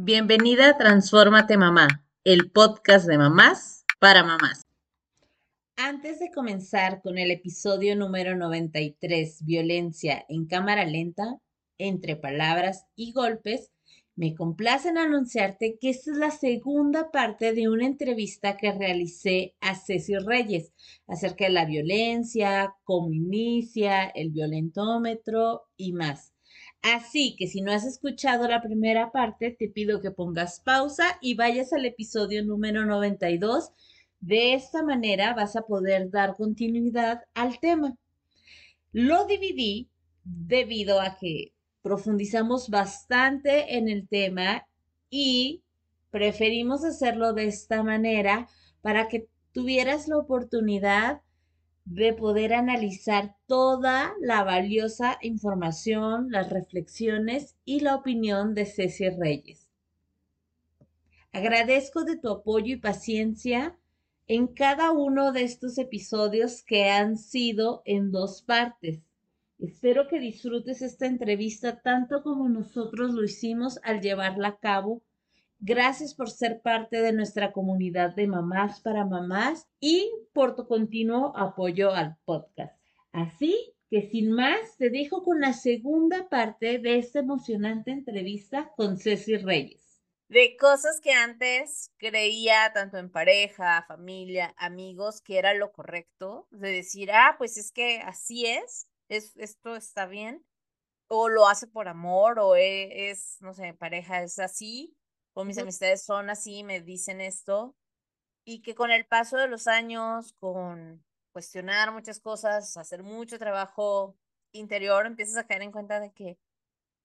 Bienvenida a Transfórmate Mamá, el podcast de mamás para mamás. Antes de comenzar con el episodio número 93, Violencia en cámara lenta, entre palabras y golpes, me complace en anunciarte que esta es la segunda parte de una entrevista que realicé a Ceci Reyes acerca de la violencia, cómo inicia, el violentómetro y más. Así que si no has escuchado la primera parte, te pido que pongas pausa y vayas al episodio número 92. De esta manera vas a poder dar continuidad al tema. Lo dividí debido a que profundizamos bastante en el tema y preferimos hacerlo de esta manera para que tuvieras la oportunidad de poder analizar toda la valiosa información, las reflexiones y la opinión de Ceci Reyes. Agradezco de tu apoyo y paciencia en cada uno de estos episodios que han sido en dos partes. Espero que disfrutes esta entrevista tanto como nosotros lo hicimos al llevarla a cabo Gracias por ser parte de nuestra comunidad de mamás para mamás y por tu continuo apoyo al podcast. Así que sin más, te dejo con la segunda parte de esta emocionante entrevista con Ceci Reyes. De cosas que antes creía, tanto en pareja, familia, amigos, que era lo correcto, de decir, ah, pues es que así es, es esto está bien, o lo hace por amor, o e, es no sé, pareja es así, o mis amistades son así, me dicen esto, y que con el paso de los años, con cuestionar muchas cosas, hacer mucho trabajo interior, empiezas a caer en cuenta de que,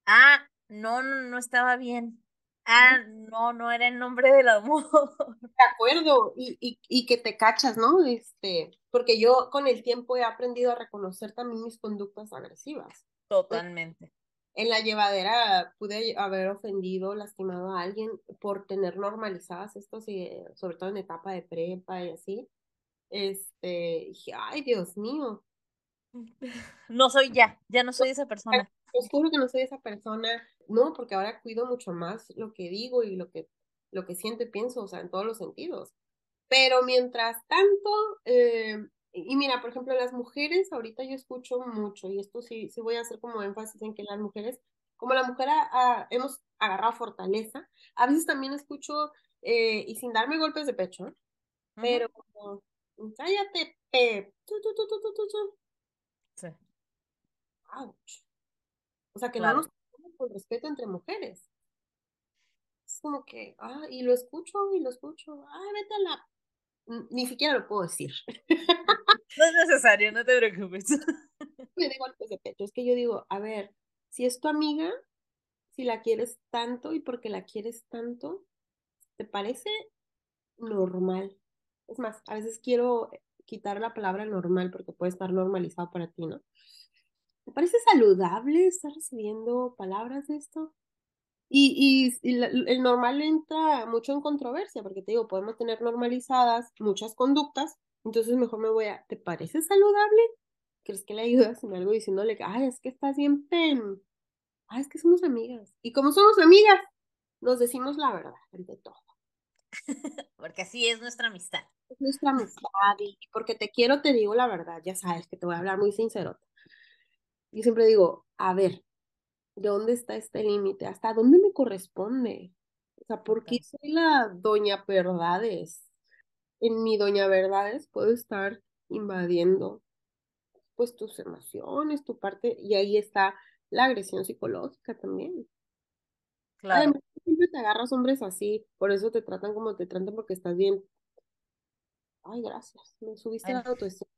ah, no, no, no estaba bien. Ah, no, no era el nombre del amor. De acuerdo, y, y, y que te cachas, ¿no? Este, porque yo con el tiempo he aprendido a reconocer también mis conductas agresivas. Totalmente en la llevadera pude haber ofendido, lastimado a alguien por tener normalizadas esto, sobre todo en etapa de prepa y así. Este, dije, ay, Dios mío. No soy ya, ya no soy esa persona. Os juro que no soy esa persona, no, porque ahora cuido mucho más lo que digo y lo que, lo que siento y pienso, o sea, en todos los sentidos. Pero mientras tanto, eh, y mira, por ejemplo, las mujeres, ahorita yo escucho mucho, y esto sí, sí voy a hacer como énfasis en que las mujeres, como la mujer hemos agarrado fortaleza, a veces también escucho, eh, y sin darme golpes de pecho, pero cállate, pe, Sí. Ouch. O sea, que no nos con respeto entre mujeres. Es como que, ah, y lo escucho, y lo escucho, ah, vete a la ni siquiera lo puedo decir. No es necesario, no te preocupes. Me da golpes de pecho. Es que yo digo, a ver, si es tu amiga, si la quieres tanto y porque la quieres tanto, ¿te parece normal? Es más, a veces quiero quitar la palabra normal porque puede estar normalizado para ti, ¿no? ¿Te parece saludable estar recibiendo palabras de esto? Y, y, el normal entra mucho en controversia, porque te digo, podemos tener normalizadas muchas conductas, entonces mejor me voy a, ¿te parece saludable? ¿Crees que le ayudas en algo diciéndole, ay, es que estás bien pen? Ay, es que somos amigas. Y como somos amigas, nos decimos la verdad ante todo. porque así es nuestra amistad. Es nuestra amistad y porque te quiero te digo la verdad, ya sabes que te voy a hablar muy sincero. Yo siempre digo, a ver, ¿de dónde está este límite? ¿Hasta dónde me corresponde? O sea, ¿por qué soy la doña verdades? En mi doña verdades puedo estar invadiendo pues tus emociones, tu parte, y ahí está la agresión psicológica también. Claro. siempre te agarras hombres así, por eso te tratan como te tratan porque estás bien. Ay, gracias, me subiste la autoestima.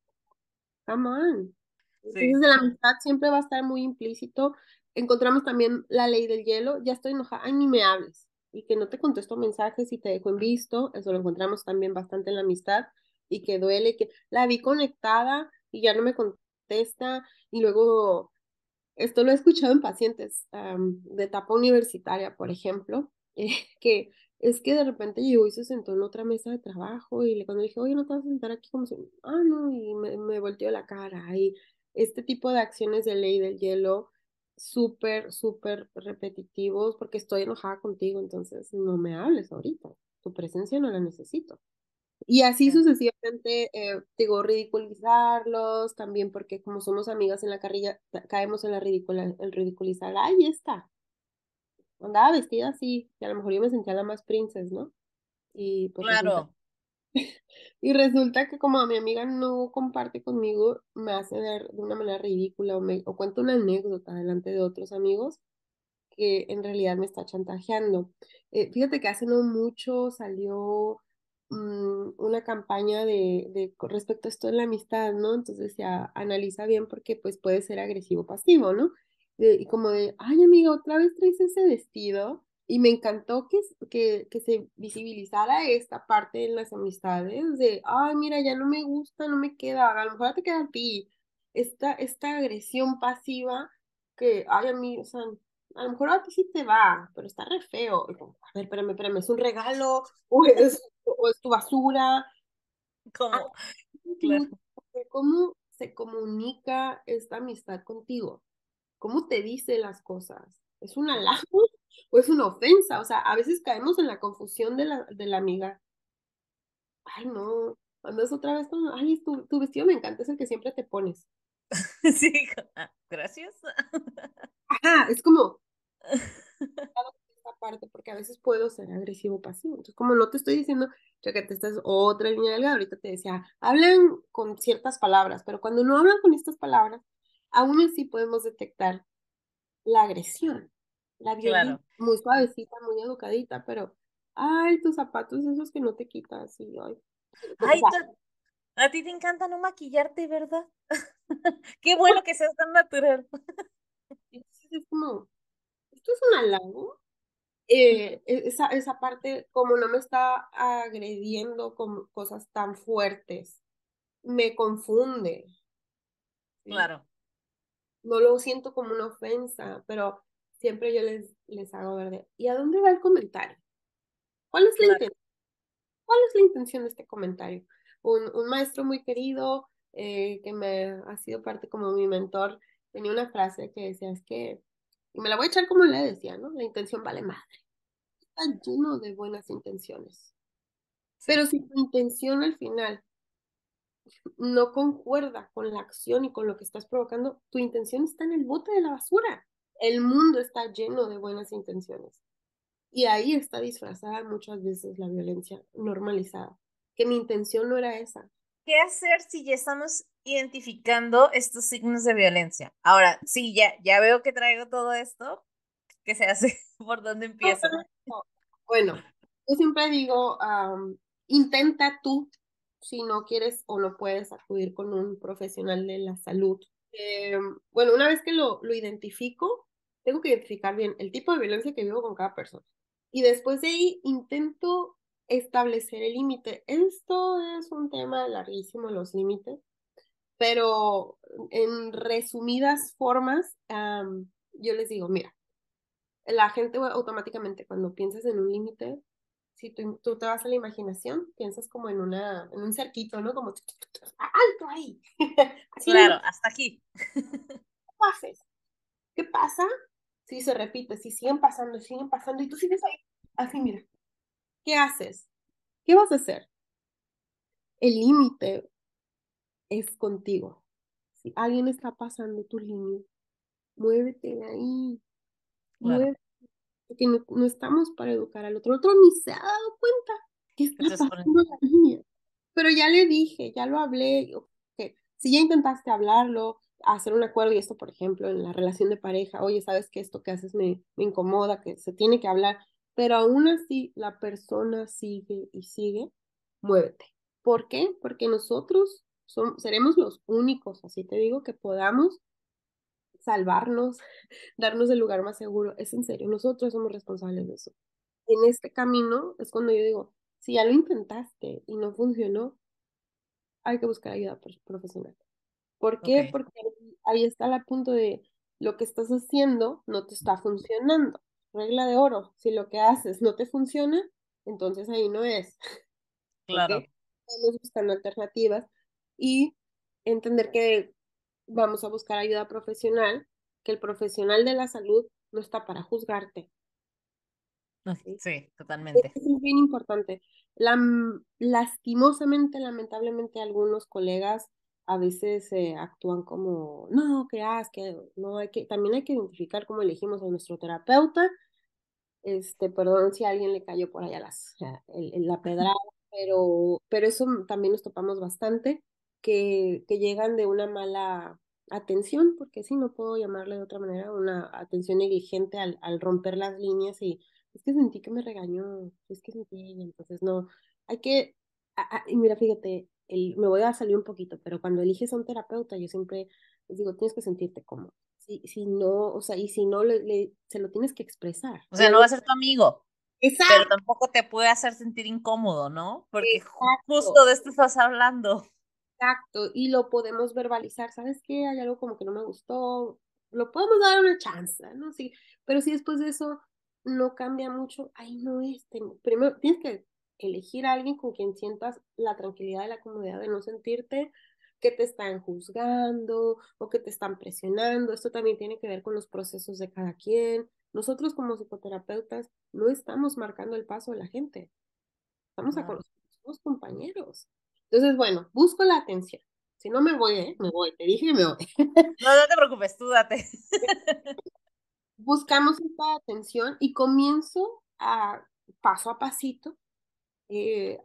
Come on. Entonces, la amistad siempre va a estar muy implícito encontramos también la ley del hielo, ya estoy enojada, ay, ni me hables, y que no te contesto mensajes y te dejo en visto, eso lo encontramos también bastante en la amistad, y que duele, que la vi conectada y ya no me contesta, y luego, esto lo he escuchado en pacientes de etapa universitaria, por ejemplo, eh, que es que de repente llegó y se sentó en otra mesa de trabajo y le, cuando dije, oye, no te vas a sentar aquí como si, ah, no, y me, me volteó la cara, y este tipo de acciones de ley del hielo, súper, súper repetitivos porque estoy enojada contigo, entonces no me hables ahorita. Tu presencia no la necesito. Y así sucesivamente, eh, digo, ridiculizarlos también, porque como somos amigas en la carrilla, caemos en la ridicula, el ridiculizar, ay, está. Andaba vestida así, que a lo mejor yo me sentía la más princesa, ¿no? Y pues claro. y resulta que como mi amiga no comparte conmigo, me hace de una manera ridícula o, me, o cuento una anécdota delante de otros amigos que en realidad me está chantajeando. Eh, fíjate que hace no mucho salió mm, una campaña de, de respecto a esto en la amistad, ¿no? Entonces decía, analiza bien porque pues puede ser agresivo pasivo, ¿no? y como de, ay amiga, otra vez traes ese vestido. Y me encantó que, que, que se visibilizara esta parte en las amistades de, ay, mira, ya no me gusta, no me queda, a lo mejor te queda a ti. Esta, esta agresión pasiva que, ay, a mí, o sea, a lo mejor a ti sí te va, pero está re feo. a ver, espérame, espérame, ¿es un regalo o es, o es tu basura? ¿Cómo? Ah, claro. ¿Cómo se comunica esta amistad contigo? ¿Cómo te dice las cosas? ¿Es un halago o es una ofensa? O sea, a veces caemos en la confusión de la, de la amiga. Ay, no, andas otra vez con, ay, tu, tu vestido me encanta, es el que siempre te pones. Sí, ah, gracias. Ajá, es como, esta parte porque a veces puedo ser agresivo pasivo. Entonces, como no te estoy diciendo, ya que te estás otra línea delgada, ahorita te decía, hablan con ciertas palabras, pero cuando no hablan con estas palabras, aún así podemos detectar la agresión, la violencia, muy suavecita, muy educadita, pero, ay, tus zapatos esos que no te quitas, y ay. Ay, a ti te encanta no maquillarte, ¿verdad? Qué bueno que seas tan natural. Entonces es como, esto es un halago. Eh, e, esa, esa parte, como no me está agrediendo con cosas tan fuertes, me confunde. Claro. No lo siento como una ofensa, pero siempre yo les, les hago ver ¿y a dónde va el comentario? ¿Cuál es la intención? ¿Cuál es la intención de este comentario? Un, un maestro muy querido eh, que me ha sido parte como mi mentor tenía una frase que decía, es que y me la voy a echar como le decía, ¿no? La intención vale madre. Está lleno de buenas intenciones. Pero si tu intención al final no concuerda con la acción y con lo que estás provocando, tu intención está en el bote de la basura. El mundo está lleno de buenas intenciones. Y ahí está disfrazada muchas veces la violencia normalizada, que mi intención no era esa. ¿Qué hacer si ya estamos identificando estos signos de violencia. Ahora, sí, ya, ya veo que traigo todo esto. ¿Qué se hace? ¿Por dónde empiezo? Bueno, yo siempre digo, intenta tú, si no quieres o no puedes acudir con un profesional de la salud. Em, bueno, una vez que lo, lo identifico, tengo que identificar bien el tipo de violencia que vivo con cada persona. Y después de ahí intento establecer el límite. Esto es un tema larguísimo, los límites pero en resumidas formas, yo les digo, mira, la gente automáticamente cuando piensas en un límite, si tú, tú, te vas a la imaginación, piensas como en, una, en un cerquito, ¿no? Como alto ahí. claro, hasta aquí. ¿Qué ¿Qué pasa? Si se repite, si siguen pasando, siguen pasando y tú sigues ahí, así mira. ¿Qué haces? ¿Qué vas a hacer? El límite es contigo. Si alguien está pasando tu línea, muévete de ahí. Muévete, porque no, estamos para educar al otro. El otro ni se ha dado cuenta que está pasando la línea. Pero ya le dije, ya lo hablé. Si ya intentaste hablarlo, hacer un acuerdo, y esto, por ejemplo, en la relación de pareja, oye, sabes que esto que haces me, incomoda, que se tiene que hablar, pero aún así la persona sigue y sigue, muévete. ¿Por qué? Porque nosotros seremos los únicos, así te digo, que podamos salvarnos, darnos el lugar más seguro. Es en serio, nosotros somos responsables de eso. En este camino es cuando yo digo, si ya lo intentaste y no funcionó, hay que buscar ayuda profesional. ¿Por qué? Porque ahí está el punto de lo que estás haciendo no te está funcionando. Regla de oro, si lo que haces no te funciona, entonces ahí no es. Claro. Estamos buscando alternativas y entender que vamos a buscar ayuda profesional que el profesional de la salud no está para juzgarte. Sí, totalmente. Es bien importante. La, lastimosamente, lamentablemente, algunos colegas a veces eh, actúan como, no, que haz, que no hay que, también hay que identificar cómo elegimos a nuestro terapeuta. Este, perdón si a alguien le cayó por allá las, la pedrada, pero, pero eso también nos topamos bastante, que, que llegan de una mala atención, porque sí, no puedo llamarle de otra manera, una atención negligente al, al romper las líneas y es que sentí que me regañó, es que sentí, entonces no, hay que, y mira, fíjate, el, me voy a salir un poquito, pero cuando eliges a un terapeuta, yo siempre les digo, tienes que sentirte cómodo. Si, si no, o sea, y si no, le, se lo tienes que expresar. O sea, no va a ser tu amigo. Exacto. Pero tampoco te puede hacer sentir incómodo, ¿no? Porque justo de esto estás hablando. Exacto, y lo podemos verbalizar, ¿sabes qué? Hay algo como que no me gustó, lo podemos dar una chance, ¿no? Sí, pero si después de eso no cambia mucho, ahí no es. primero, tienes que elegir a alguien con quien sientas la tranquilidad y la comodidad de no sentirte que te están juzgando o que te están presionando. Esto también tiene que ver con los procesos de cada quien. Nosotros como psicoterapeutas no estamos marcando el paso de la gente. Estamos a conocer, somos compañeros. Entonces, bueno, busco la atención. Si no me voy, ¿eh? me voy. Te dije que me voy. No, no te preocupes, tú date. Buscamos esta atención y comienzo a paso a pasito eh,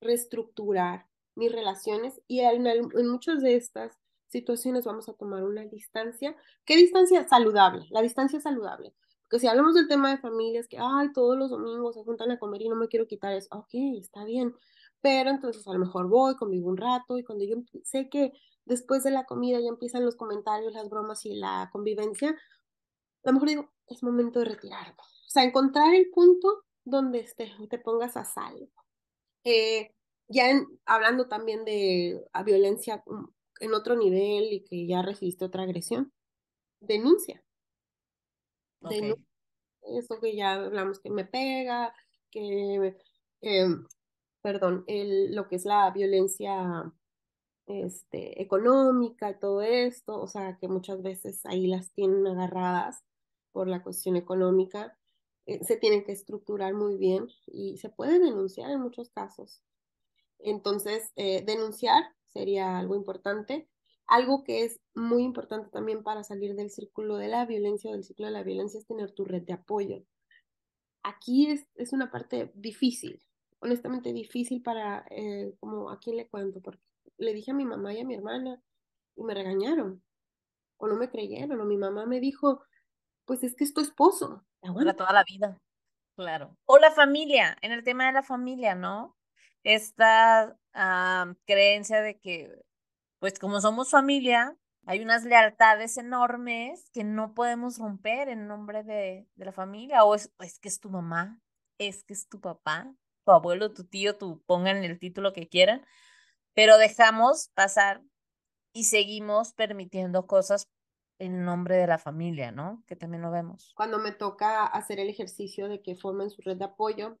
reestructurar mis relaciones y en, en muchas de estas situaciones vamos a tomar una distancia. ¿Qué distancia? Saludable, la distancia saludable. Porque si hablamos del tema de familias, que, ay, todos los domingos se juntan a comer y no me quiero quitar eso, ok, está bien, pero entonces a lo mejor voy, convivo un rato y cuando yo sé que después de la comida ya empiezan los comentarios, las bromas y la convivencia, a lo mejor digo, es momento de retirarme. O sea, encontrar el punto donde te, te pongas a salvo. Eh, ya hablando también de violencia mm, en otro nivel y que ya recibiste otra agresión, denuncia. Eso que ya hablamos que me pega, que, eh, perdón, el, lo que es la violencia este, económica y todo esto, o sea, que muchas veces ahí las tienen agarradas por la cuestión económica eh, se tienen que estructurar muy bien y se puede denunciar en muchos casos. Entonces, eh, denunciar sería algo importante. Algo que es muy importante también para salir del círculo de la violencia o del ciclo de la violencia es tener tu red de apoyo. Aquí es, es una parte difícil, honestamente difícil para, eh, como a quién le cuento, porque le dije a mi mamá y a mi hermana y me regañaron o no me creyeron o mi mamá me dijo, pues es que es tu esposo. Para toda la vida, claro. O la familia, en el tema de la familia, ¿no? Esta creencia de que, pues como somos familia, hay unas lealtades enormes que no podemos romper en nombre de, de la familia, o es, es que es tu mamá, es que es tu papá, tu abuelo, tu tío, tu pongan el título que quieran, pero dejamos pasar y seguimos permitiendo cosas en nombre de la familia, ¿no? Que también lo vemos. Cuando me toca hacer el ejercicio de que formen su red de apoyo,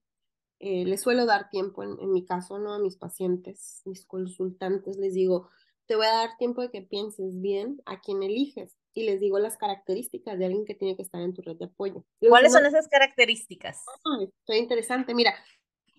eh, les suelo dar tiempo, en, en, mi caso, ¿no? A mis pacientes, mis consultantes, les digo, te voy a dar tiempo de que pienses bien a quién eliges y les digo las características de alguien que tiene que estar en tu red de apoyo. ¿Cuáles son esas características? Ah, estoy interesante. Mira,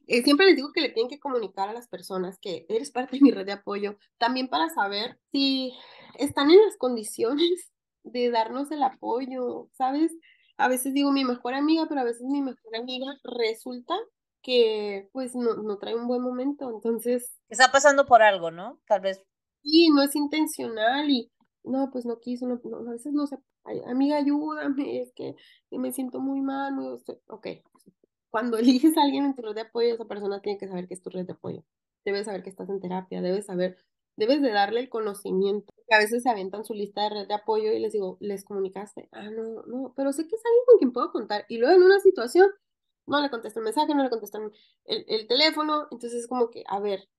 eh, siempre les digo que le tienen que comunicar a las personas que eres parte de mi red de apoyo, también para saber si están en las condiciones de darnos el apoyo, ¿sabes? A veces digo mi mejor amiga, pero a veces mi mejor amiga resulta que pues no, no trae un buen momento, entonces... Está pasando por algo, ¿no? Tal vez. Sí, no es intencional y no, pues no quiso, no, a veces no sé, amiga, ayúdame, es que me siento muy mal, muy... ok, cuando eliges a alguien en tu red de apoyo, esa persona tiene que saber que es tu red de apoyo, debes saber que estás en terapia, debes saber debes de darle el conocimiento. A veces se aventan su lista de red de apoyo y les digo, ¿les comunicaste? Ah, no, no, pero sé que es alguien con quien puedo contar. Y luego en una situación, no le contesto el mensaje, no le contesto el, el teléfono. Entonces es como que, a ver,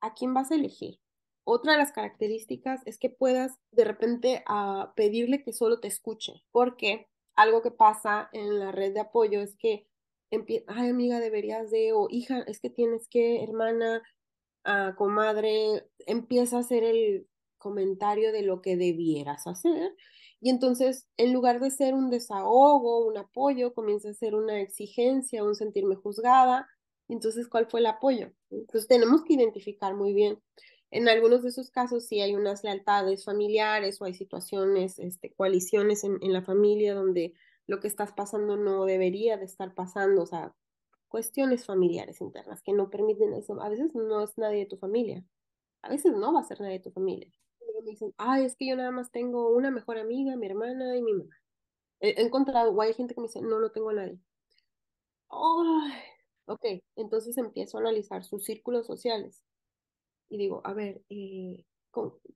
¿a quién vas a elegir? Otra de las características es que puedas de repente ah, pedirle que solo te escuche, porque algo que pasa en la red de apoyo es que, ay amiga, deberías de, o hija, es que tienes que, hermana, a comadre, empieza a hacer el comentario de lo que debieras hacer Y entonces, en lugar de ser un desahogo, un apoyo, comienza a ser una exigencia, un sentirme juzgada. Entonces, ¿cuál fue el apoyo? Entonces, tenemos que identificar muy bien. En algunos de esos casos sí hay unas lealtades familiares o hay situaciones, este, coaliciones en, en la familia donde lo que estás pasando no debería de estar pasando, o sea, cuestiones familiares internas que no permiten eso. A veces no es nadie de tu familia, a veces no va a ser nadie de tu familia. Me dicen, ay, es que yo nada más tengo una mejor amiga, mi hermana y mi mamá. He, encontrado, o hay gente que me dice, no, no tengo a nadie. Ay, ok, entonces empiezo a analizar sus círculos sociales y digo, a ver, eh,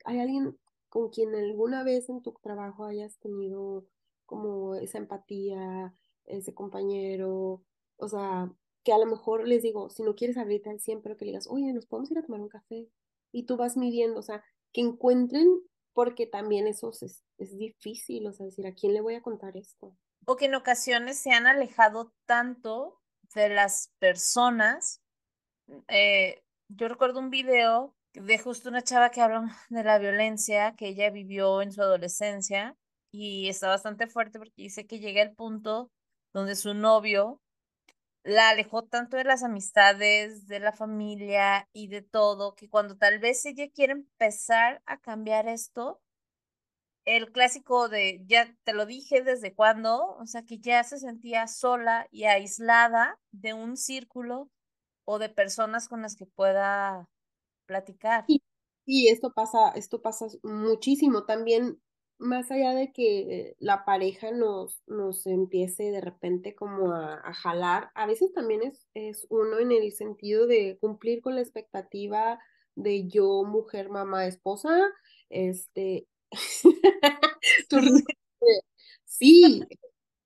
¿hay alguien con quien alguna vez en tu trabajo hayas tenido como esa empatía, ese compañero? O sea, que a lo mejor les digo, si no quieres abrirte al 100, pero que le digas, oye, nos podemos ir a tomar un café. Y tú vas midiendo, o sea, que encuentren, porque también eso es, es difícil, o sea, decir, ¿a quién le voy a contar esto? O que en ocasiones se han alejado tanto de las personas. Eh, yo recuerdo un video de justo una chava que habla de la violencia que ella vivió en su adolescencia y está bastante fuerte porque dice que llega el punto donde su novio la alejó tanto de las amistades, de la familia y de todo, que cuando tal vez ella quiere empezar a cambiar esto, el clásico de ya te lo dije desde cuándo, o sea, que ya se sentía sola y aislada de un círculo o de personas con las que pueda platicar. Y, esto pasa, esto pasa muchísimo. También más allá de que la pareja nos, nos empiece de repente como a, jalar, a veces también es, es uno en el sentido de cumplir con la expectativa de yo, mujer, mamá, esposa, este, sí,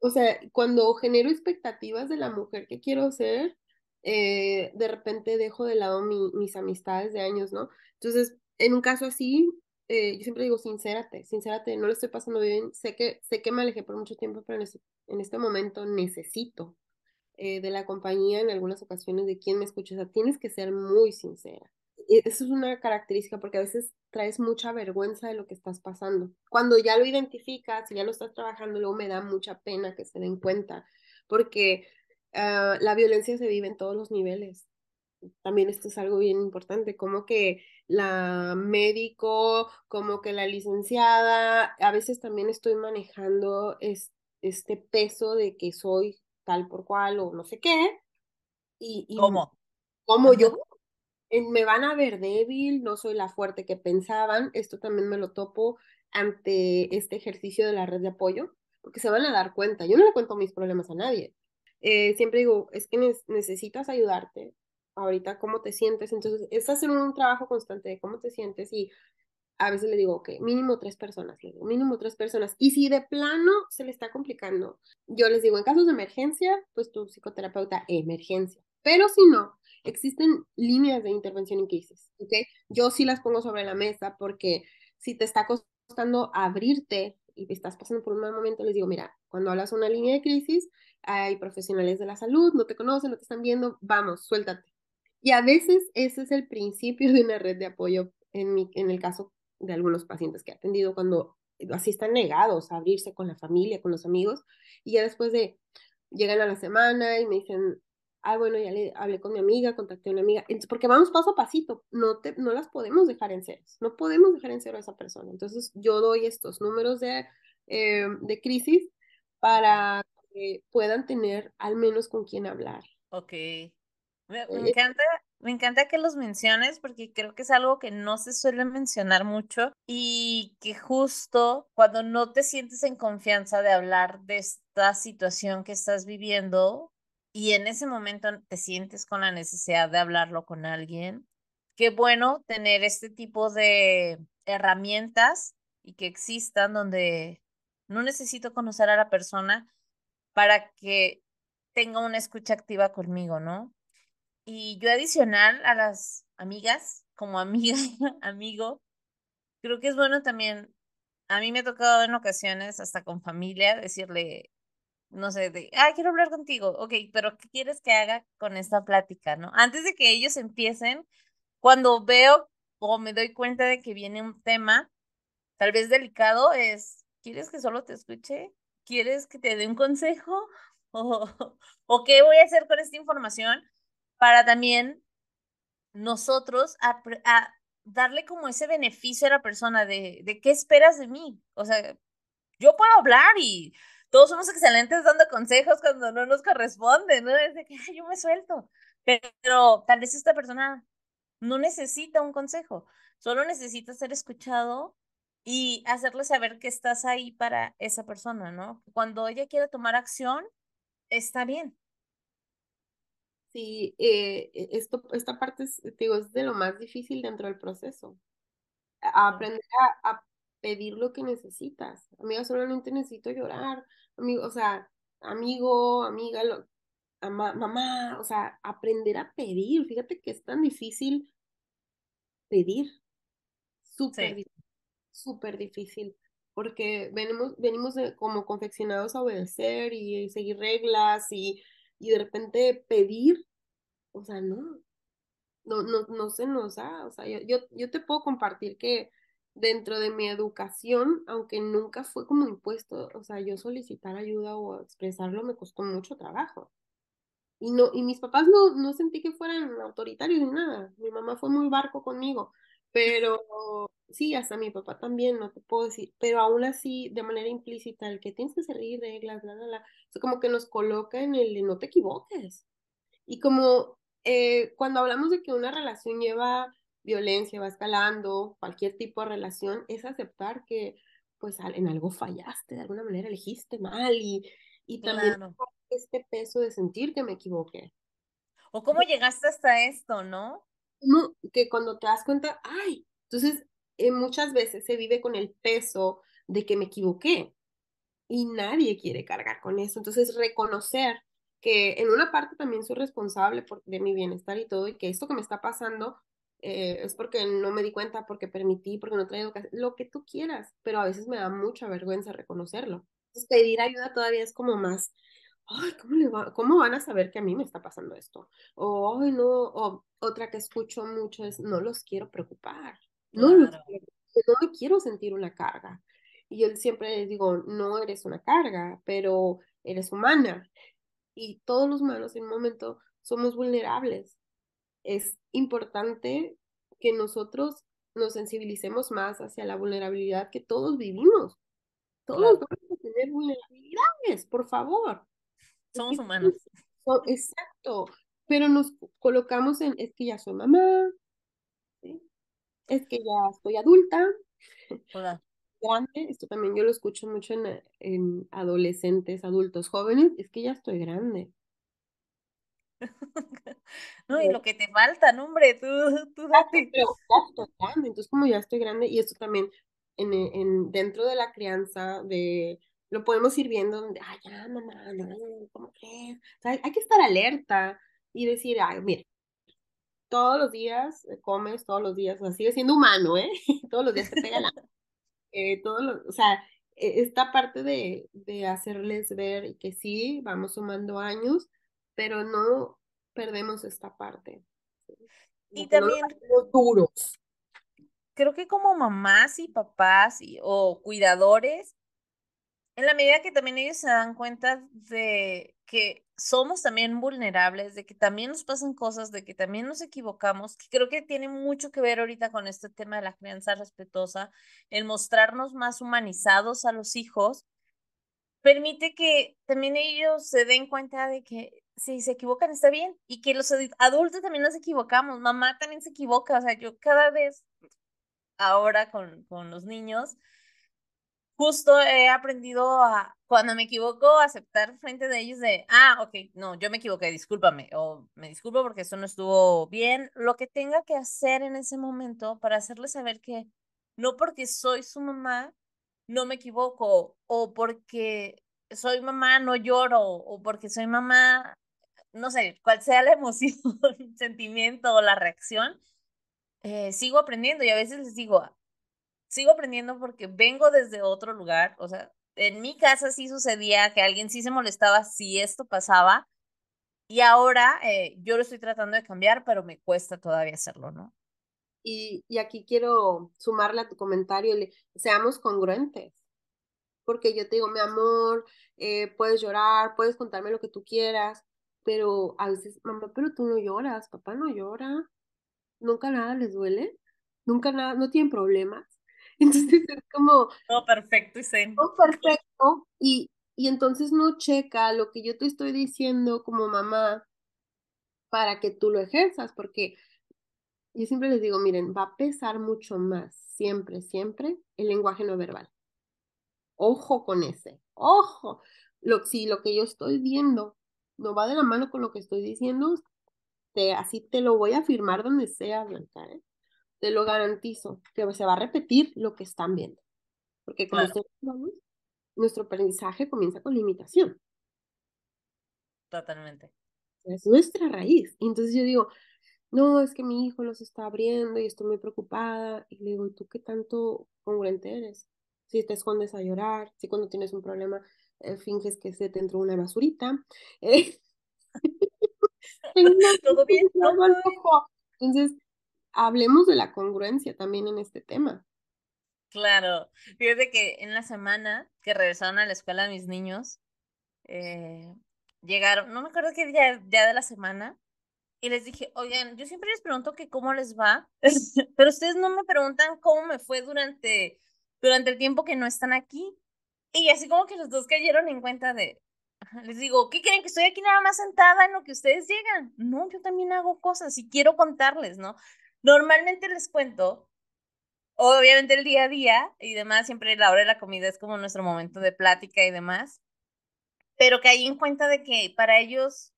o sea, cuando genero expectativas de la mujer que quiero ser, eh, de repente dejo de lado mis amistades de años, ¿no? Entonces, en un caso así, eh, yo siempre digo, sincérate, sincérate, no lo estoy pasando bien, sé que, sé que me alejé por mucho tiempo, pero en este, este momento necesito eh, de la compañía en algunas ocasiones de quien me escucha, o sea, tienes que ser muy sincera. E, eso es una característica porque a veces traes mucha vergüenza de lo que estás pasando. Cuando ya lo identificas y ya lo estás trabajando, luego me da mucha pena que se den cuenta, porque uh, la violencia se vive en todos los niveles también esto es algo bien importante, como que la médico, como que la licenciada, a veces también estoy manejando este peso de que soy tal por cual o no sé qué. Y, y ¿Cómo? Como yo, me van a ver débil, no soy la fuerte que pensaban, esto también me lo topo ante este ejercicio de la red de apoyo, porque se van a dar cuenta, yo no le cuento mis problemas a nadie. Eh, siempre digo, es que necesitas ayudarte, ahorita cómo te sientes. Entonces, es hacer un trabajo constante de cómo te sientes y a veces le digo, ok, mínimo tres personas, le digo, mínimo tres personas. Y si de plano se le está complicando, yo les digo, en casos de emergencia, pues tu psicoterapeuta, emergencia. Pero si no, existen líneas de intervención en crisis, ¿ok? Yo sí las pongo sobre la mesa porque si te está costando abrirte y estás pasando por un mal momento, les digo, mira, cuando hablas una línea de crisis, hay profesionales de la salud, no te conocen, no te están viendo, vamos, suéltate. Y a veces ese es el principio de una red de apoyo en, mi, en el caso de algunos pacientes que he atendido cuando así están negados a abrirse con la familia, con los amigos, y ya después de, llegan a la semana y me dicen, ah, bueno, ya le hablé con mi amiga, contacté a una amiga, porque vamos paso a pasito, no, te, no las podemos dejar en ceros, no podemos dejar en cero a esa persona. Entonces yo doy estos números de, eh, de crisis para que puedan tener al menos con quién hablar. Ok. Me, encanta, me encanta que los menciones porque creo que es algo que no se suele mencionar mucho y que justo cuando no te sientes en confianza de hablar de esta situación que estás viviendo y en ese momento te sientes con la necesidad de hablarlo con alguien, qué bueno tener este tipo de herramientas y que existan donde no necesito conocer a la persona para que tenga una escucha activa conmigo, ¿no? Y yo adicional a las amigas, como amiga, amigo, creo que es bueno también, a mí me ha tocado en ocasiones, hasta con familia, decirle, no sé, de, ah, quiero hablar contigo, ok, pero ¿qué quieres que haga con esta plática, no? Antes de que ellos empiecen, cuando veo o me doy cuenta de que viene un tema, tal vez delicado, es, ¿Quieres que solo te escuche? ¿Quieres que te dé un consejo? ¿O, o qué voy a hacer con esta información para también nosotros a, darle como ese beneficio a la persona de, de qué esperas de mí? O sea, yo puedo hablar y todos somos excelentes dando consejos cuando no nos corresponde, ¿no? Es de que yo me suelto. Pero tal vez esta persona no necesita un consejo, solo necesita ser escuchado y hacerle saber que estás ahí para esa persona, ¿no? Cuando ella quiere tomar acción, está bien. Sí, eh, e, esto, esta parte es, digo, es de lo más difícil dentro del proceso. aprender a, a, pedir lo que necesitas. Amiga, solamente necesito llorar. Amigo, o sea, amigo, amiga, lo, mamá, o sea, aprender a pedir. Fíjate que es tan difícil pedir. Súper difícil, súper difícil. Porque venimos, venimos como confeccionados a obedecer y seguir reglas y, y de repente pedir, o sea, no, no, no, no se nos da. O sea, yo, yo, yo te puedo compartir que dentro de mi educación, aunque nunca fue como impuesto, o sea, yo solicitar ayuda o expresarlo me costó mucho trabajo. Y, no, y mis papás no, no sentí que fueran autoritarios ni nada. Mi mamá fue muy barco conmigo, pero sí, hasta mi papá también, no te puedo decir, pero aún así, de manera implícita, el que tienes que seguir reglas, bla, bla, bla, o como que nos coloca en el no te equivoques. Y como eh, cuando hablamos de que una relación lleva violencia, va escalando, cualquier tipo de relación, es aceptar que pues en algo fallaste, de alguna manera elegiste mal y, y también este peso de sentir que me equivoqué. O cómo llegaste hasta esto, ¿no? No, que cuando te das cuenta, ay, entonces eh, muchas veces se vive con el peso de que me equivoqué y nadie quiere cargar con eso. Entonces reconocer que en una parte también soy responsable de mi bienestar y todo y que esto que me está pasando eh, es porque no me di cuenta, porque permití, porque no traigo lo que tú quieras, pero a veces me da mucha vergüenza reconocerlo. Entonces, pedir ayuda todavía es como más, ay, ¿cómo, le va, ¿cómo van a saber que a mí me está pasando esto? O, ay, no, o otra que escucho mucho es, no los quiero preocupar, no, no me quiero sentir una carga. Y yo siempre les digo, no eres una carga, pero eres humana. Y todos los humanos en un momento somos vulnerables es importante que nosotros nos sensibilicemos más hacia la vulnerabilidad que todos vivimos. Todos vamos a tener vulnerabilidades, por favor. Somos humanos. exacto, pero nos colocamos en, es que ya soy mamá, es que ya estoy adulta, Hola. grande, esto también yo lo escucho mucho en, en adolescentes, adultos, jóvenes, es que ya estoy grande. no, y lo que te falta, no, hombre, tú, tú date. Pero ya estoy grande, entonces como ya estoy grande, y esto también en, en, dentro de la crianza, de lo podemos ir viendo donde, ay, ya, mamá, no, ¿cómo crees? O sea, hay que estar alerta y decir, ay, mira, todos los días comes, todos los días, o sea, sigue siendo humano, ¿eh? todos los días te pega la... Eh, todos los, o sea, e, esta parte de, de hacerles ver que sí, vamos sumando años, pero no perdemos esta parte. Y también duros. Creo que como mamás y papás y, o cuidadores, en la medida que también ellos se dan cuenta de que somos también vulnerables, de que también nos pasan cosas, de que también nos equivocamos, que creo que tiene mucho que ver ahorita con este tema de la crianza respetuosa, el mostrarnos más humanizados a los hijos, permite que también ellos se den cuenta de que si se equivocan está bien y que los adultos también nos equivocamos, mamá también se equivoca, o sea, yo cada vez ahora con, con los niños, justo he aprendido a, cuando me equivoco, aceptar frente de ellos de, ah, ok, no, yo me equivoqué, discúlpame, o me disculpo porque eso no estuvo bien, lo que tenga que hacer en ese momento para hacerles saber que no porque soy su mamá, no me equivoco, o porque soy mamá, no lloro, o porque soy mamá, no sé, cuál sea la emoción, sentimiento o la reacción, eh, sigo aprendiendo y a veces les digo, sigo aprendiendo porque vengo desde otro lugar, o sea, en mi casa sí sucedía que alguien sí se molestaba si esto pasaba y ahora eh, yo lo estoy tratando de cambiar, pero me cuesta todavía hacerlo, ¿no? Y, y aquí quiero sumarle a tu comentario, seamos congruentes. porque yo te digo, mi amor, eh, puedes llorar, puedes contarme lo que tú quieras, pero a veces, mamá, pero tú no lloras, papá no llora, nunca nada les duele, nunca nada, no tienen problemas. Entonces es como... Todo perfecto y zen. Todo perfecto y, y entonces no checa lo que yo te estoy diciendo como mamá para que tú lo ejerzas, porque yo siempre les digo, miren, va a pesar mucho más, siempre, siempre, el lenguaje no verbal. Ojo con ese, ojo. Lo, si lo que yo estoy viendo no va de la mano con lo que estoy diciendo, te, así te lo voy a afirmar donde sea, Blanca, ¿eh? Te lo garantizo, que se va a repetir lo que están viendo. Porque como claro. nuestro aprendizaje comienza con limitación. Totalmente. Es nuestra raíz. Y entonces yo digo, no, es que mi hijo los está abriendo y estoy muy preocupada. Y le digo, ¿y tú qué tanto congruente eres? Si te escondes a llorar, si cuando tienes un problema eh, finges que se te entró una basurita. Eh, ¿Todo bien? Entonces, hablemos de la congruencia también en este tema. Claro, fíjate que en la semana que regresaron a la escuela mis niños, eh, llegaron, no me acuerdo qué día, día de la semana, y les dije, oigan, yo siempre les pregunto que cómo les va, pero ustedes no me preguntan cómo me fue durante, durante el tiempo que no están aquí. Y así como que los dos cayeron en cuenta de, les digo, ¿qué creen que estoy aquí nada más sentada en lo que ustedes llegan? No, yo también hago cosas y quiero contarles, ¿no? Normalmente les cuento, obviamente el día a día y demás, siempre la hora de la comida es como nuestro momento de plática y demás, pero caí en cuenta de que para ellos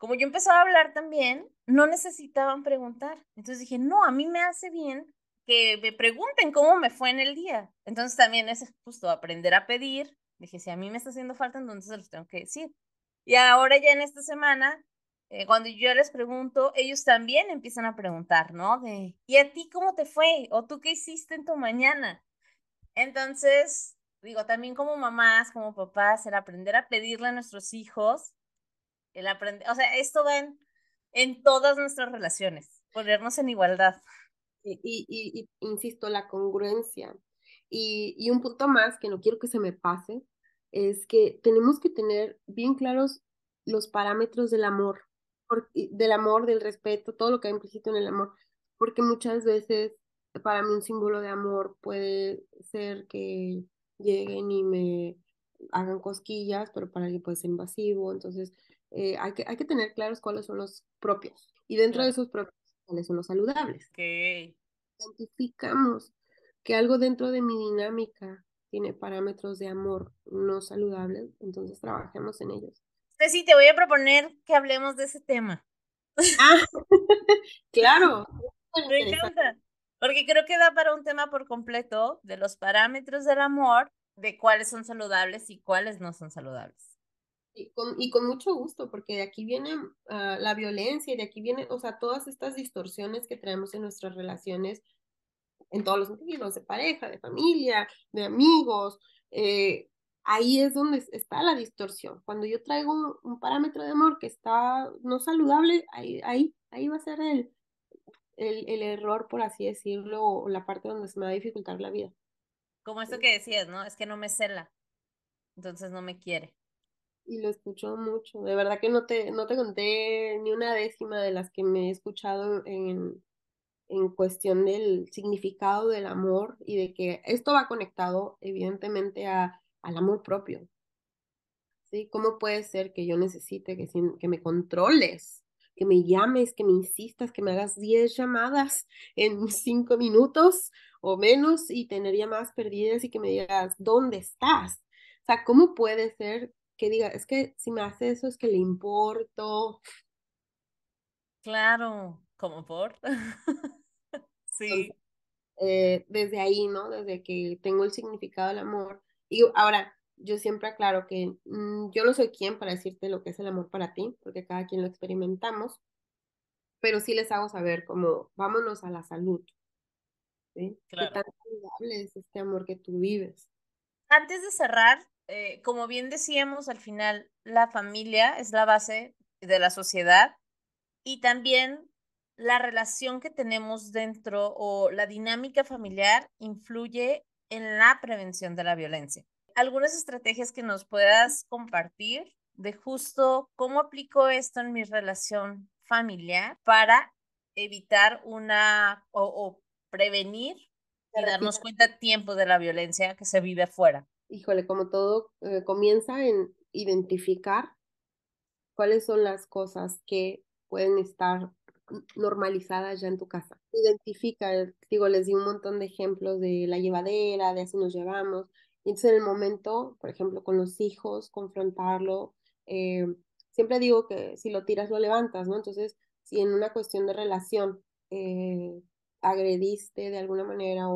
como yo empezaba a hablar también, no necesitaban preguntar. Entonces dije, no, a mí me hace bien que me pregunten cómo me fue en el día. Entonces también es justo aprender a pedir. Dije, si a mí me está haciendo falta, entonces se los tengo que decir. Y ahora ya en esta semana, eh, cuando yo les pregunto, ellos también empiezan a preguntar, ¿no? De, ¿y a ti cómo te fue? ¿O tú qué hiciste en tu mañana? Entonces, digo, también como mamás, como papás, el aprender a pedirle a nuestros hijos el aprender, o sea, esto va en, en todas nuestras relaciones, ponernos en igualdad. Y, y, y, insisto, la congruencia. Y, y un punto más que no quiero que se me pase, es que tenemos que tener bien claros los parámetros del amor, del amor, del respeto, todo lo que hay implícito en el amor, porque muchas veces para mí un símbolo de amor puede ser que lleguen y me hagan cosquillas, pero para alguien puede ser invasivo, entonces eh, hay, que, hay que tener claros cuáles son los propios. Y dentro de esos propios, cuáles son los saludables. Okay. Identificamos que algo dentro de mi dinámica tiene parámetros de amor no saludables, entonces trabajemos en ellos. Sí, te voy a proponer que hablemos de ese tema. Ah, claro. Me encanta, porque creo que da para un tema por completo de los parámetros del amor, de cuáles son saludables y cuáles no son saludables. Y con, y con mucho gusto, porque de aquí viene ah, la violencia y de aquí vienen, o sea, todas estas distorsiones que traemos en nuestras relaciones, en todos los sentidos, de pareja, de familia, de amigos. Eh, ahí es donde está la distorsión. Cuando yo traigo un, parámetro de amor que está no saludable, ahí, ahí, ahí va a ser el, el, el error, por así decirlo, o la parte donde se me va a dificultar la vida. Como esto que decías, ¿no? Es que no me cela, entonces no me quiere y lo escucho mucho. De verdad que no te, no te conté ni una décima de las que me he escuchado en, en cuestión del significado del amor y de que esto va conectado evidentemente a, al amor propio. ¿Sí? ¿Cómo puede ser que yo necesite que, que me controles, que me llames, que me insistas, que me hagas 10 llamadas en 5 minutos o menos y tener llamadas perdidas y que me digas, ¿dónde estás? O sea, ¿cómo puede ser que diga, es que si me hace eso es que le importo. Claro, como por. sí. Eh, desde ahí, ¿no? Desde que tengo el significado del amor. Y ahora, yo siempre aclaro que mm, yo no soy quien para decirte lo que es el amor para ti, porque cada quien lo experimentamos, pero sí les hago saber como, vámonos a la salud. ¿sí? Claro. ¿Qué tan saludable es este amor que tú vives? Antes de cerrar, eh, como bien decíamos al final, la familia es la base de la sociedad y también la relación que tenemos dentro o la dinámica familiar influye en la prevención de la violencia. algunas estrategias que nos puedas compartir de justo cómo aplico esto en mi relación familiar para evitar una o, prevenir y darnos cuenta a tiempo de la violencia que se vive afuera. Híjole, como todo eh, comienza en identificar cuáles son las cosas que pueden estar normalizadas ya en tu casa. Identifica, digo, les di un montón de ejemplos de la llevadera, de así nos llevamos. Y entonces en el momento, por ejemplo, con los hijos, confrontarlo. Eh, siempre digo que si lo tiras, lo levantas, ¿no? Entonces, si en una cuestión de relación eh, agrediste de alguna manera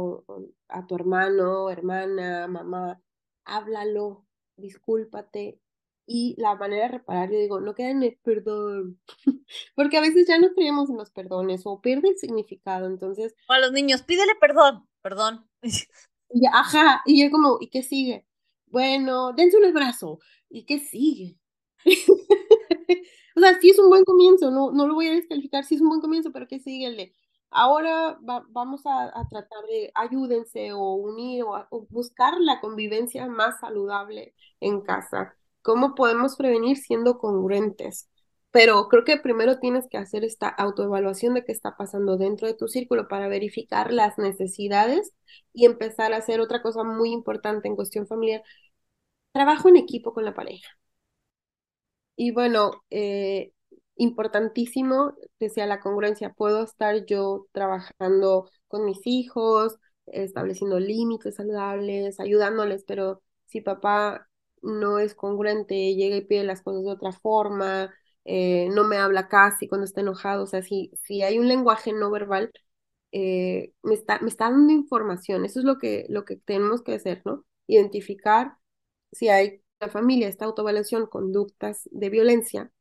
a tu hermano, hermana, mamá, háblalo, discúlpate. Y la manera de reparar, yo digo, no queda en el perdón, porque a veces ya no creemos en los perdones o pierde el significado, entonces... O a los niños, pídele perdón, perdón. Y, ajá, y yo como, ¿y qué sigue? Bueno, dense un abrazo, ¿y qué sigue? o sea, sí es un buen comienzo, no, no lo voy a descalificar, sí es un buen comienzo, pero ¿qué sigue el de, ahora vamos a, tratar de ayúdense o unir o, buscar la convivencia más saludable en casa. ¿Cómo podemos prevenir siendo congruentes? Pero creo que primero tienes que hacer esta autoevaluación de qué está pasando dentro de tu círculo para verificar las necesidades y empezar a hacer otra cosa muy importante en cuestión familiar, trabajo en equipo con la pareja. Y bueno, eh, importantísimo, decía la congruencia, puedo estar yo trabajando con mis hijos, estableciendo límites saludables, ayudándoles, pero si papá no es congruente, llega y pide las cosas de otra forma, eh, no me habla casi cuando está enojado, o sea, si, si hay un lenguaje no verbal, eh, me, está, me está dando información, eso es lo que, lo que tenemos que hacer, ¿no? Identificar si hay la familia, esta autoevaluación, conductas de violencia,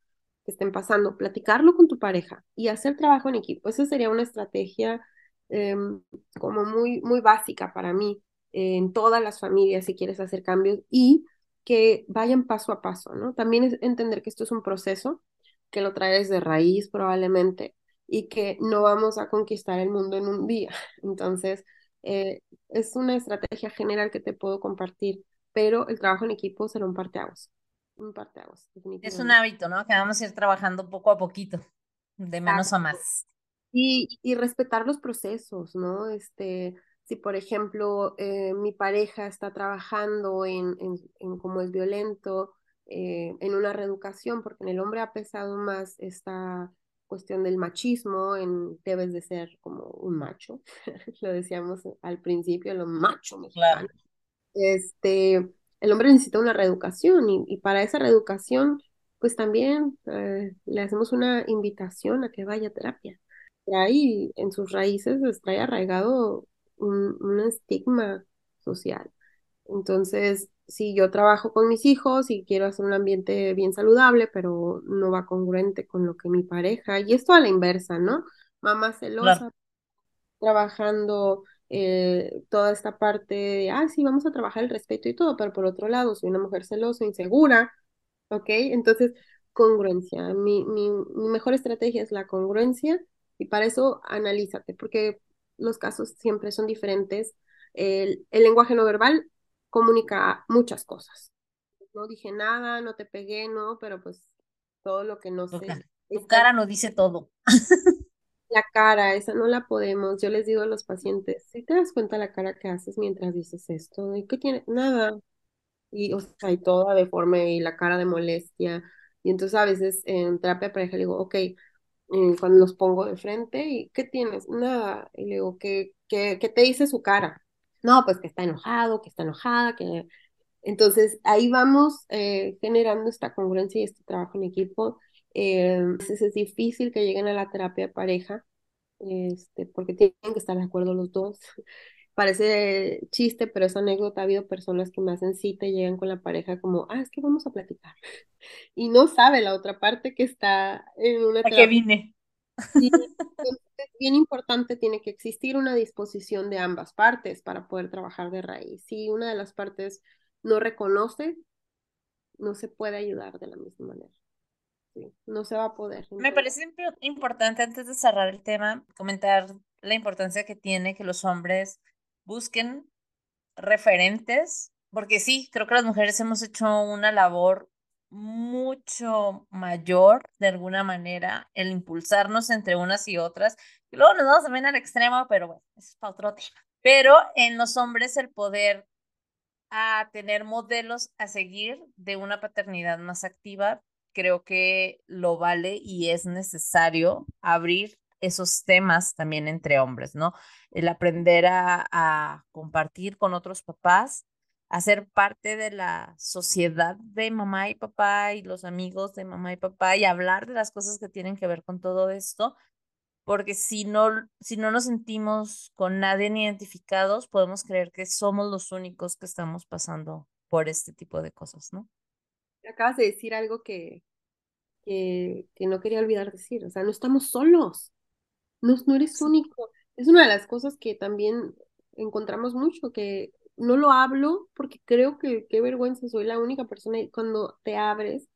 que estén pasando, platicarlo con tu pareja y hacer trabajo en equipo. Esa sería una estrategia em, como muy, muy básica para mí en todas las familias si quieres hacer cambios y que vayan paso a paso, ¿no? También es entender que esto es un proceso, que lo traes de raíz probablemente y que no vamos a conquistar el mundo en un día. Entonces, eh, es una estrategia general que te puedo compartir, pero el trabajo en equipo será un parteaguas un Es un hábito, ¿no? Que vamos a ir trabajando poco a poquito, de menos a más. Y, y respetar los procesos, ¿no? Este, si por ejemplo eh, mi pareja está trabajando en, en, en cómo es violento, eh, en una reeducación, porque en el hombre ha pesado más esta cuestión del machismo, en debes de ser como un macho, lo decíamos al principio, lo macho mexicano. Claro. Este, el hombre necesita una reeducación y, para esa reeducación, pues también eh, le hacemos una invitación a que vaya a terapia. Ahí en sus raíces trae arraigado un, estigma social. Entonces, si yo trabajo con mis hijos y quiero hacer un ambiente bien saludable, pero no va congruente con lo que mi pareja, y esto a la inversa, ¿no? Mamá celosa, trabajando eh, toda esta parte de, ah, sí, vamos a trabajar el respeto y todo, pero por otro lado, soy una mujer celosa, insegura, ¿ok? Entonces, congruencia. Mi, mi, mejor estrategia es la congruencia y para eso analízate, porque los casos siempre son diferentes. El, el lenguaje no verbal comunica muchas cosas. No dije nada, no te pegué, no, pero pues todo lo que no sé. Tu cara no dice todo. la cara, esa no la podemos. Yo les digo a los pacientes, si te das cuenta la cara que haces mientras dices esto, ¿y qué tiene? Nada. Y, o sea, y toda deforme y la cara de molestia. Y entonces a veces en terapia pareja le digo, ok, cuando los pongo de frente, ¿y qué tienes? Nada. Y le digo, ¿qué, qué, qué te dice su cara? No, pues que está enojado, que está enojada, que... Entonces ahí vamos eh, generando esta congruencia y este trabajo en equipo eh, es difícil que lleguen a la terapia pareja, este, porque tienen que estar de acuerdo los dos. Parece chiste, pero es anécdota. Ha habido personas que me hacen cita y llegan con la pareja como, ah, es que vamos a platicar. Y no sabe la otra parte que está en una terapia. que vine? es bien importante, tiene que existir una disposición de ambas partes para poder trabajar de raíz. Si una de las partes no reconoce, no se puede ayudar de la misma manera no se va a poder. Me parece importante antes de cerrar el tema comentar la importancia que tiene que los hombres busquen referentes porque sí, creo que las mujeres hemos hecho una labor mucho mayor de alguna manera el impulsarnos entre unas y otras. Y luego nos vamos también al extremo, pero bueno, eso es para otro tema. Pero en los hombres el poder a tener modelos a seguir de una paternidad más activa, creo que lo vale y es necesario abrir esos temas también entre hombres, ¿no? El aprender a, compartir con otros papás, a ser parte de la sociedad de mamá y papá y los amigos de mamá y papá y hablar de las cosas que tienen que ver con todo esto, porque si no, si no nos sentimos con nadie ni identificados, podemos creer que somos los únicos que estamos pasando por este tipo de cosas, ¿no? Acabas de decir algo que, que, que no quería olvidar decir, o sea, no estamos solos, no, no eres único. Es una de las cosas que también encontramos mucho, que no lo hablo porque creo que qué vergüenza, soy la única persona y cuando te abres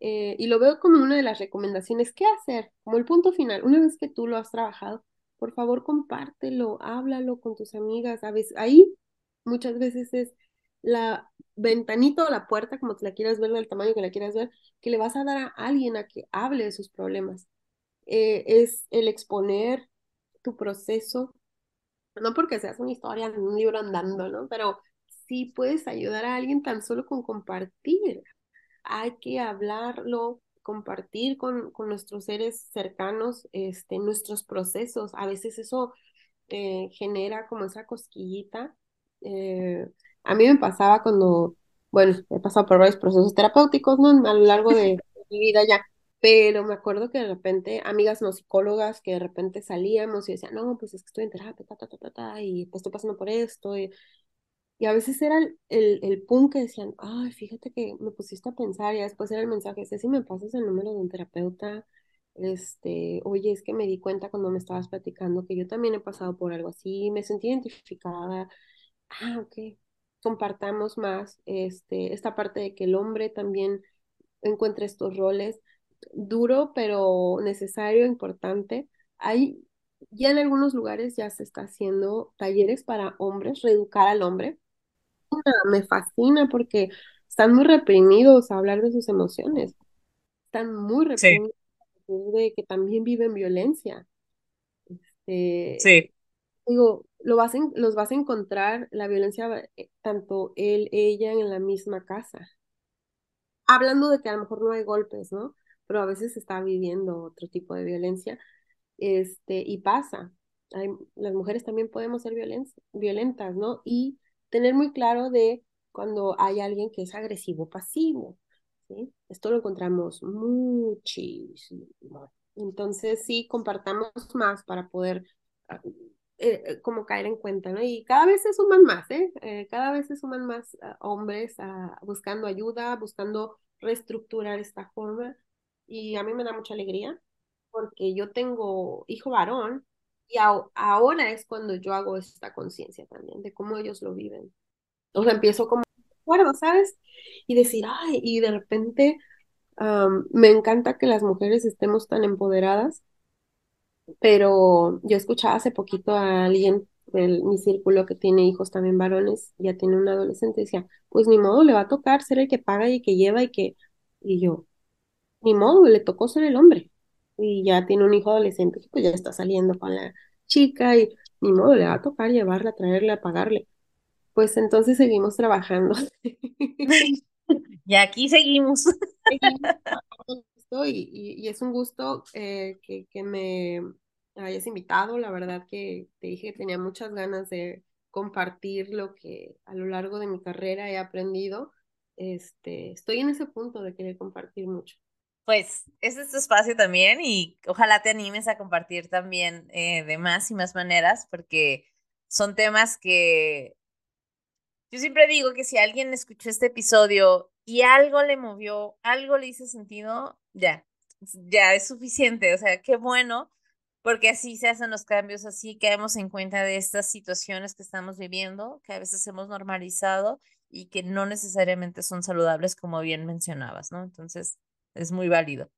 eh, y lo veo como una de las recomendaciones. ¿Qué hacer? Como el punto final. Una vez que tú lo has trabajado, por favor compártelo, háblalo con tus amigas. A veces, ahí muchas veces es la ventanita o la puerta, como te la quieras ver, del tamaño que la quieras ver, que le vas a dar a alguien a que hable de sus problemas. Eh, es el exponer tu proceso, no porque seas una historia en un libro andando, ¿no? Pero sí puedes ayudar a alguien tan solo con compartir hay que hablarlo, compartir con, con nuestros seres cercanos este, nuestros procesos. A veces eso eh, genera como esa cosquillita. Eh, a mí me pasaba cuando, bueno, he pasado por varios procesos terapéuticos, ¿no? A lo largo de mi vida ya, pero me acuerdo que de repente, amigas no psicólogas, que de repente salíamos y decían, no, pues es que estoy en terapia, ta, ta, ta, ta, y pues estoy pasando por esto, y a veces era el, el, el que decían, ay, fíjate que me pusiste a pensar, y después era el mensaje, sé si me pasas el número de un terapeuta, este, oye, es que me di cuenta cuando me estabas platicando que yo también he pasado por algo así, me sentí identificada, ah, ok, compartamos más, este, esta parte de que el hombre también encuentre estos roles, duro, pero necesario, importante. Hay, ya en algunos lugares ya se está haciendo talleres para hombres, reeducar al hombre, me fascina porque están muy reprimidos a hablar de sus emociones. Están muy reprimidos de que también viven violencia. Este, sí. Digo, lo vas los vas a encontrar la violencia eh, tanto él, ella en la misma casa. Hablando de que a lo mejor no hay golpes, ¿no? Pero a veces está viviendo otro tipo de violencia. Este, y pasa. Hay, las mujeres también podemos ser violentas, ¿no? Y tener muy claro de cuando hay alguien que es agresivo pasivo. Esto lo encontramos muchísimo. Entonces, sí, compartamos más para poder ah, eh, eh, como caer en cuenta, ¿no? Y cada vez se suman más, ¿eh? eh cada vez se suman más uh, hombres uh, buscando ayuda, buscando reestructurar esta forma. Y a mí me da mucha alegría porque yo tengo hijo varón y ahora es cuando yo hago esta conciencia también de cómo ellos lo viven. O sea, empiezo como, acuerdo, ¿sabes? Y decir, ay, y de repente me encanta que las mujeres estemos tan empoderadas, pero yo escuchaba hace poquito a alguien de mi círculo que tiene hijos también varones, ya tiene un adolescente, decía, pues ni modo, le va a tocar ser el que paga y que lleva y que, y yo, ni modo, le tocó ser el hombre y ya tiene un hijo adolescente que pues ya está saliendo con la chica y ni modo, le va a tocar llevarla, traerla, pagarle. Pues entonces seguimos trabajando. y aquí seguimos. y, y, es un gusto eh, que, que me hayas invitado. La verdad que te dije que tenía muchas ganas de compartir lo que a lo largo de mi carrera he aprendido. Este, estoy en ese punto de querer compartir mucho pues ese es tu espacio también y ojalá te animes a compartir también eh, de más y más maneras porque son temas que yo siempre digo que si alguien escuchó este episodio y algo le movió, algo le hizo sentido, ya, ya es suficiente, o sea, qué bueno porque así se hacen los cambios, así caemos en cuenta de estas situaciones que estamos viviendo, que a veces hemos normalizado y que no necesariamente son saludables, como bien mencionabas, ¿no? Entonces, es muy válido.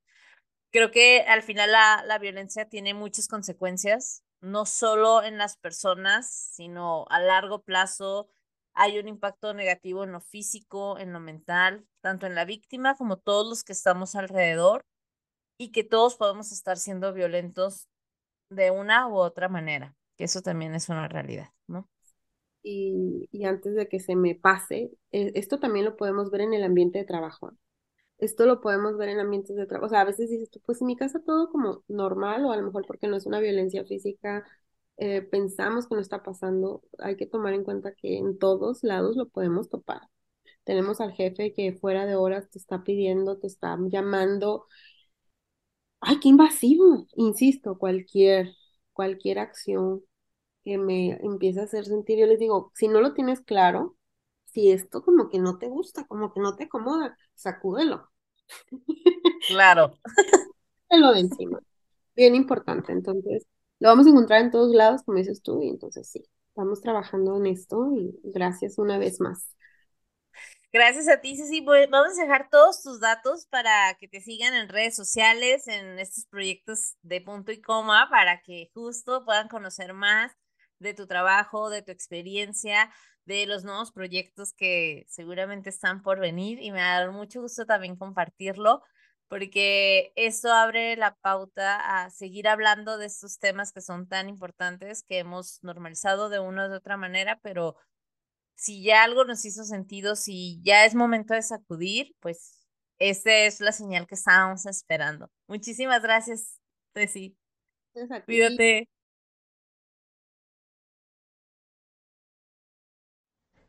Creo que al final la, la violencia tiene muchas consecuencias, no solo en las personas, sino a largo plazo hay un impacto negativo en lo físico, en lo mental, tanto en la víctima como todos los que estamos alrededor y que todos podemos estar siendo violentos de una u otra manera, que eso también es una realidad, ¿no? Y, y antes de que se me pase, eh, esto también lo podemos ver en el ambiente de trabajo. Esto lo podemos ver en ambientes de trabajo. O sea, a veces dices tú, pues en mi casa todo como normal, o a lo mejor porque no es una violencia física, eh, pensamos que no está pasando. Hay que tomar en cuenta que en todos lados lo podemos topar. Tenemos al jefe que fuera de horas te está pidiendo, te está llamando. ¡Ay, qué invasivo! Insisto, cualquier, cualquier acción que me empiece a hacer sentir, yo les digo, si no lo tienes claro, si esto como que no te gusta, como que no te acomoda, sacúdelo. Claro. lo de encima. Bien importante. Entonces, lo vamos a encontrar en todos lados, como dices tú, y entonces sí, estamos trabajando en esto y gracias una vez más. Gracias a ti, Ceci. Vamos a dejar todos tus datos para que te sigan en redes sociales, en estos proyectos de punto y coma, para que justo puedan conocer más de tu trabajo, de tu experiencia, de los nuevos proyectos que seguramente están por venir y me ha dado mucho gusto también compartirlo porque eso abre la pauta a seguir hablando de estos temas que son tan importantes que hemos normalizado de una u otra manera, pero si ya algo nos hizo sentido, si ya es momento de sacudir, pues esa es la señal que estábamos esperando. Muchísimas gracias, Ceci. Cuídate.